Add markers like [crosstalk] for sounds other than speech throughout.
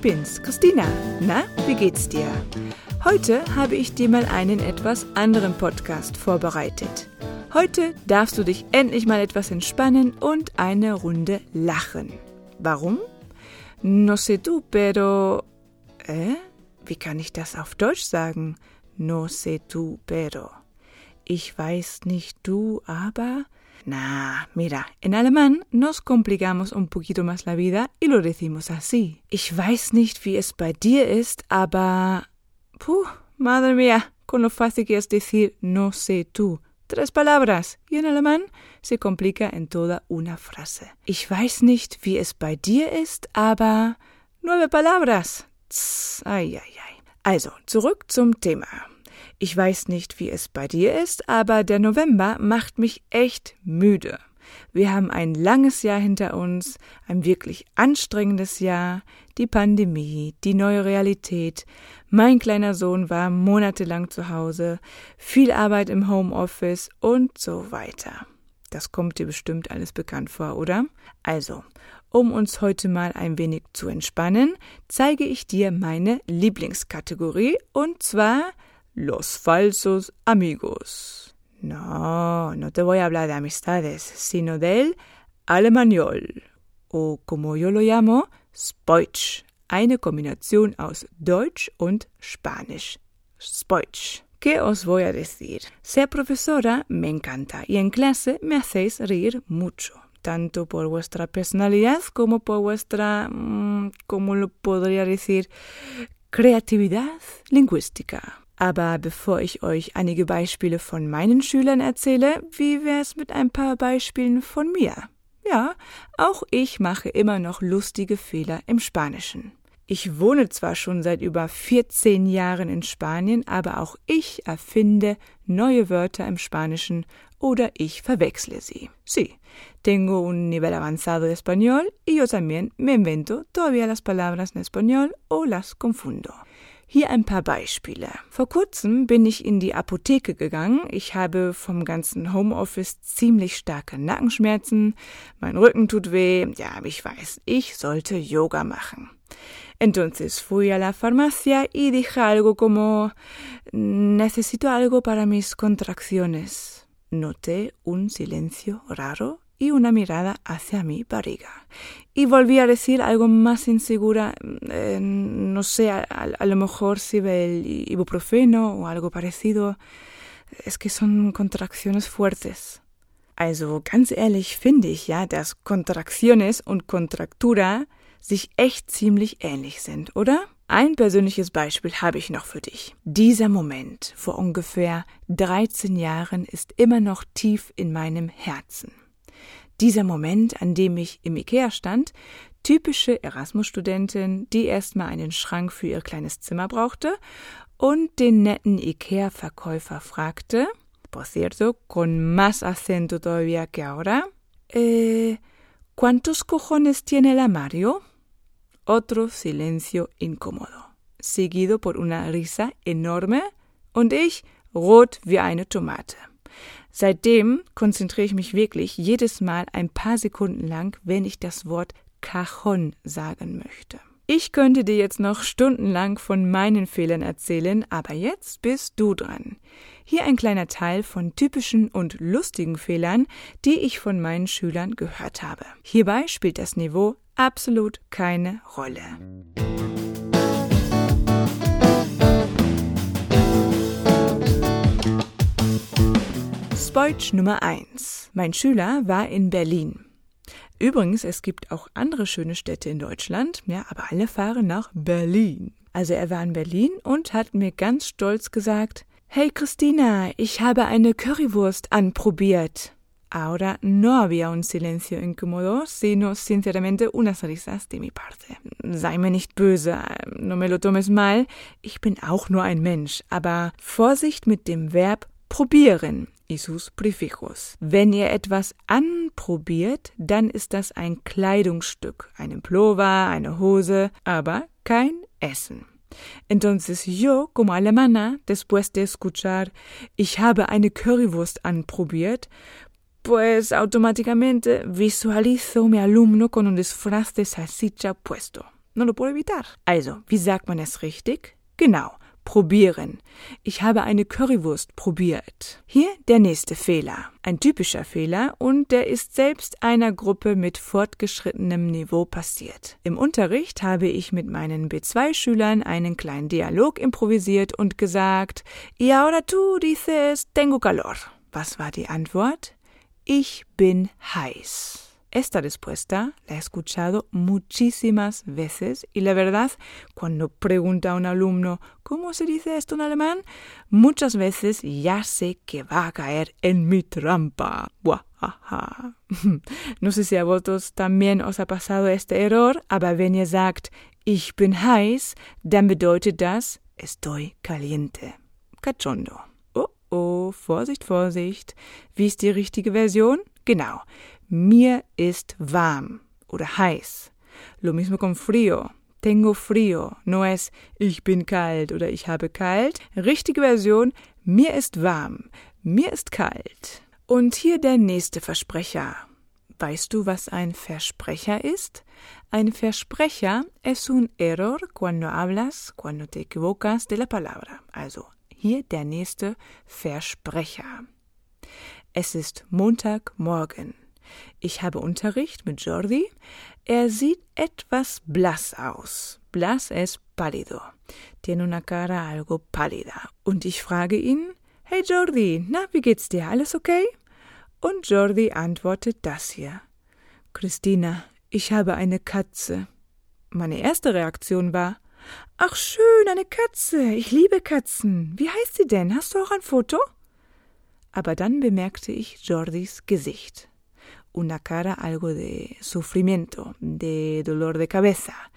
ich bin's, Christina. Na, wie geht's dir? Heute habe ich dir mal einen etwas anderen Podcast vorbereitet. Heute darfst du dich endlich mal etwas entspannen und eine Runde lachen. Warum? No sé tú, pero... Äh? Wie kann ich das auf Deutsch sagen? No sé tú, pero. Ich weiß nicht du, aber... Na, mira, en alemán nos complicamos un poquito más la vida y lo decimos así. Ich weiß nicht, wie es bei dir ist, aber... Puh, madre mía, con lo fácil que es decir no sé tú. Tres palabras. Y en alemán se complica en toda una frase. Ich weiß nicht, wie es bei dir ist, aber... Nueve palabras. Tss, ai, ai, ai. Also, zurück zum Thema. Ich weiß nicht, wie es bei dir ist, aber der November macht mich echt müde. Wir haben ein langes Jahr hinter uns, ein wirklich anstrengendes Jahr, die Pandemie, die neue Realität. Mein kleiner Sohn war monatelang zu Hause, viel Arbeit im Homeoffice und so weiter. Das kommt dir bestimmt alles bekannt vor, oder? Also, um uns heute mal ein wenig zu entspannen, zeige ich dir meine Lieblingskategorie und zwar los falsos amigos. No, no te voy a hablar de amistades, sino del Alemanol, o como yo lo llamo, Spoitsch, eine Kombination aus Deutsch und Spanisch. Spoitsch. ¿Qué os voy a decir? Ser profesora me encanta y en clase me hacéis reír mucho, tanto por vuestra personalidad como por vuestra, mmm, ¿cómo lo podría decir? Kreativität lingüística. Aber bevor ich euch einige Beispiele von meinen Schülern erzähle, wie wär's mit ein paar Beispielen von mir? Ja, auch ich mache immer noch lustige Fehler im Spanischen. Ich wohne zwar schon seit über 14 Jahren in Spanien, aber auch ich erfinde neue Wörter im Spanischen oder ich verwechsle sie. Sí, tengo un nivel avanzado de español y yo también me invento todavía las palabras en español o las confundo. Hier ein paar Beispiele. Vor kurzem bin ich in die Apotheke gegangen. Ich habe vom ganzen Homeoffice ziemlich starke Nackenschmerzen. Mein Rücken tut weh. Ja, ich weiß, ich sollte Yoga machen. Entonces fui a la farmacia y dije algo como necesito algo para mis contracciones. Noté un silencio raro y una mirada hacia mi barriga. Y volví a decir algo más insegura, eh, no sé, a, a, lo mejor sirve el ibuprofeno o algo parecido. Es que son contracciones fuertes. Also ganz ehrlich finde ich ja, dass Kontraktiones und Kontraktura sich echt ziemlich ähnlich sind, oder? Ein persönliches Beispiel habe ich noch für dich. Dieser Moment vor ungefähr 13 Jahren ist immer noch tief in meinem Herzen. Dieser Moment, an dem ich im Ikea stand, typische Erasmus-Studentin, die erstmal einen Schrank für ihr kleines Zimmer brauchte und den netten Ikea-Verkäufer fragte, por cierto, con más acento todavía que ahora, eh, ¿cuántos cojones tiene el armario? Otro silencio incómodo, seguido por una risa enorme und ich rot wie eine Tomate. Seitdem konzentriere ich mich wirklich jedes Mal ein paar Sekunden lang, wenn ich das Wort Cajon sagen möchte. Ich könnte dir jetzt noch stundenlang von meinen Fehlern erzählen, aber jetzt bist du dran. Hier ein kleiner Teil von typischen und lustigen Fehlern, die ich von meinen Schülern gehört habe. Hierbei spielt das Niveau absolut keine Rolle. Spoitsch Nummer 1. Mein Schüler war in Berlin. Übrigens, es gibt auch andere schöne Städte in Deutschland, ja, aber alle fahren nach Berlin. Also er war in Berlin und hat mir ganz stolz gesagt, Hey Christina, ich habe eine Currywurst anprobiert. Ahora no había un silencio incómodo, sino sinceramente unas risas de mi parte. Sei mir nicht böse, no me lo tomes mal, ich bin auch nur ein Mensch, aber Vorsicht mit dem Verb probieren y sus prefijos. Wenn ihr etwas anprobiert, dann ist das ein Kleidungsstück, ein Pullover, eine Hose, aber kein Essen. Entonces yo, como alemana, después de escuchar, ich habe eine Currywurst anprobiert, pues automáticamente visualizo mi alumno con un disfraz de salchicha puesto. no lo puedo evitar. Also, wie sagt man es richtig? Genau, probieren. Ich habe eine Currywurst probiert. Hier der nächste Fehler. Ein typischer Fehler und der ist selbst einer Gruppe mit fortgeschrittenem Niveau passiert. Im Unterricht habe ich mit meinen B2-Schülern einen kleinen Dialog improvisiert und gesagt, y ahora tú dices, tengo calor. Was war die Antwort? Ich bin heiß. Esta respuesta la he escuchado muchísimas veces y la verdad, cuando pregunta a un alumno ¿cómo se dice esto en alemán? Muchas veces ya sé que va a caer en mi trampa. Buah, [laughs] No sé si a vosotros también os ha pasado este error, aber wenn ihr sagt ich bin heiß, dann bedeutet das estoy caliente. Cachondo. Oh oh, Vorsicht, Vorsicht. Wie ist die richtige Version? Genau. Mir ist warm oder heiß. Lo mismo con frío. Tengo frío. No es ich bin kalt oder ich habe kalt. Richtige Version mir ist warm. Mir ist kalt. Und hier der nächste Versprecher. Weißt du, was ein Versprecher ist? Ein Versprecher es un error cuando hablas, cuando te equivocas de la palabra. Also hier der nächste Versprecher. Es ist Montagmorgen. Ich habe Unterricht mit Jordi. Er sieht etwas blass aus. Blass es pálido. Tiene una cara algo pálida. Und ich frage ihn, Hey Jordi, na, wie geht's dir? Alles okay? Und Jordi antwortet das hier. Christina, ich habe eine Katze. Meine erste Reaktion war, Ach schön, eine Katze. Ich liebe Katzen. Wie heißt sie denn? Hast du auch ein Foto? Aber dann bemerkte ich Jordis Gesicht una cara algo de sufrimiento, de dolor de cabeza,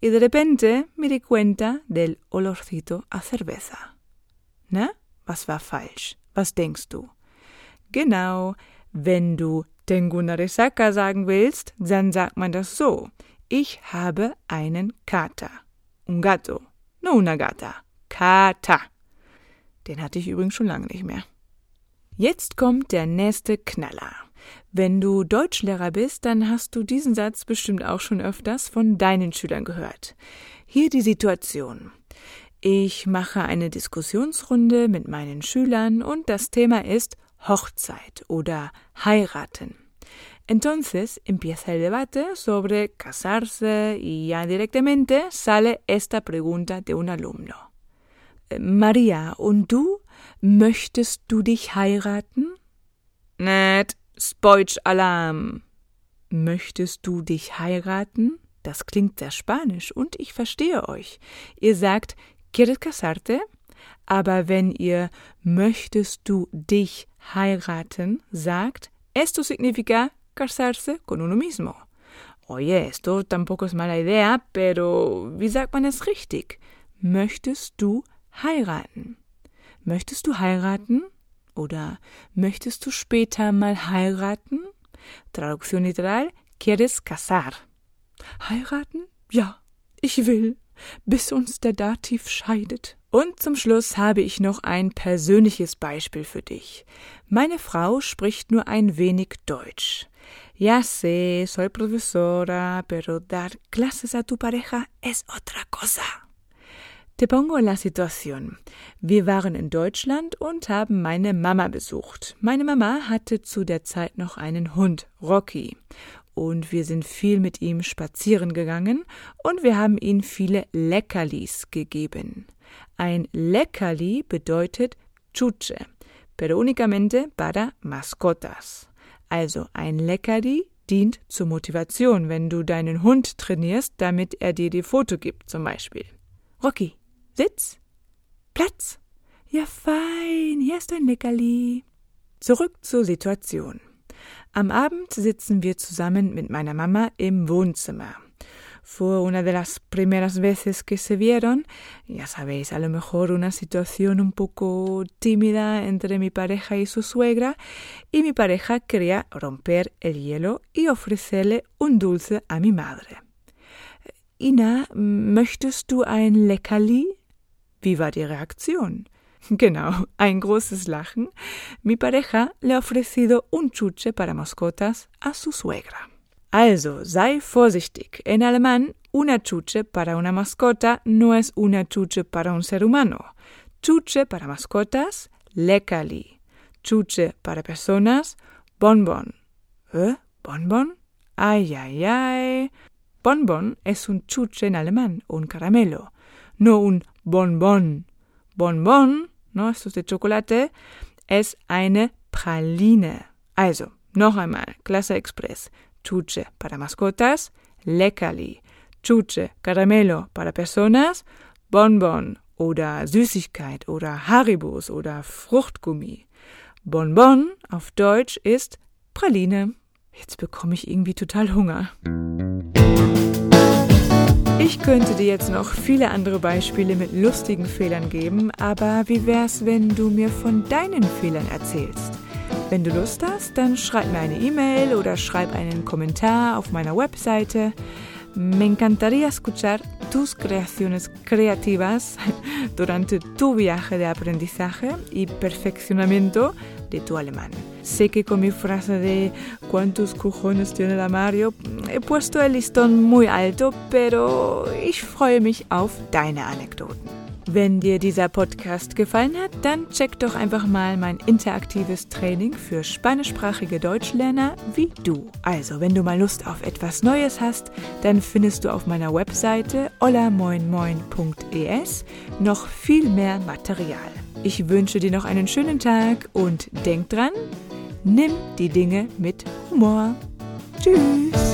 y de repente me di cuenta del olorcito a cerveza. Na, was war falsch? Was denkst du? Genau, wenn du tengo una resaca sagen willst, dann sagt man das so. Ich habe einen Kater. Un gato. No una gata. Kater. Den hatte ich übrigens schon lange nicht mehr. Jetzt kommt der nächste Knaller. Wenn du Deutschlehrer bist, dann hast du diesen Satz bestimmt auch schon öfters von deinen Schülern gehört. Hier die Situation. Ich mache eine Diskussionsrunde mit meinen Schülern und das Thema ist Hochzeit oder heiraten. Entonces empieza el debate sobre casarse y ya directamente sale esta pregunta de un alumno. Maria, und du? Möchtest du dich heiraten? Nett, Spoitsch-Alarm. Möchtest du dich heiraten? Das klingt sehr spanisch und ich verstehe euch. Ihr sagt, ¿quieres casarte? Aber wenn ihr möchtest du dich heiraten sagt, esto significa casarse con uno mismo. Oye, esto tampoco es mala idea, pero wie sagt man es richtig? Möchtest du heiraten? Möchtest du heiraten? Oder möchtest du später mal heiraten? Traducción literal, ¿quieres casar? Heiraten? Ja, ich will, bis uns der Dativ scheidet. Und zum Schluss habe ich noch ein persönliches Beispiel für dich. Meine Frau spricht nur ein wenig Deutsch. Ya sé, soy profesora, pero dar clases a tu pareja es otra cosa. Te pongo la Situation. Wir waren in Deutschland und haben meine Mama besucht. Meine Mama hatte zu der Zeit noch einen Hund, Rocky. Und wir sind viel mit ihm spazieren gegangen und wir haben ihm viele Leckerlis gegeben. Ein Leckerli bedeutet Chuche, pero únicamente para mascotas. Also ein Leckerli dient zur Motivation, wenn du deinen Hund trainierst, damit er dir die Foto gibt, zum Beispiel. Rocky, Sitz, Platz. Ja, fein, hier ist ein Leckerli. Zurück zur Situation. Am Abend sitzen wir zusammen mit meiner Mama im Wohnzimmer. Fue una de las primeras veces que se vieron, ya sabéis, a lo mejor una situación un poco tímida entre mi pareja y su suegra, y mi pareja quería romper el hielo y ofrecerle un dulce a mi madre. Ina, möchtest du ein Leckerli? Wie war die Reaktion? Genau, ein großes Lachen. Mi pareja le ha ofrecido un chuche para mascotas a su suegra. Also, sei vorsichtig. En alemán, una chuche para una mascota no es una chuche para un ser humano. Chuche para mascotas, leckerli. Chuche para personas, bonbon. ¿Eh? ¿Bonbon? Ay, ay, ay. Bonbon es un chuche en alemán, un caramelo, no un bonbon. Bonbon, ¿no? Esto es de chocolate, es eine Praline. Also, noch einmal, Klasse Express. Chuche para mascotas, Leckerli. Chuche, Caramelo para personas, Bonbon oder Süßigkeit oder Haribos oder Fruchtgummi. Bonbon auf Deutsch ist Praline. Jetzt bekomme ich irgendwie total Hunger. Ich könnte dir jetzt noch viele andere Beispiele mit lustigen Fehlern geben, aber wie wär's, wenn du mir von deinen Fehlern erzählst? Wenn du Lust hast, dann schreib mir eine E-Mail oder schreib einen Kommentar auf meiner Webseite. Me encantaría escuchar tus creaciones creativas durante tu viaje de aprendizaje y perfeccionamiento de tu alemán. Sé que con mi frase de ¿cuántos cojones tiene la Mario? he puesto el listón muy alto, pero ich freue mich auf deine Anekdoten. Wenn dir dieser Podcast gefallen hat, dann check doch einfach mal mein interaktives Training für spanischsprachige Deutschlerner wie du. Also, wenn du mal Lust auf etwas Neues hast, dann findest du auf meiner Webseite olamoinmoin.es noch viel mehr Material. Ich wünsche dir noch einen schönen Tag und denk dran, nimm die Dinge mit Humor. Tschüss!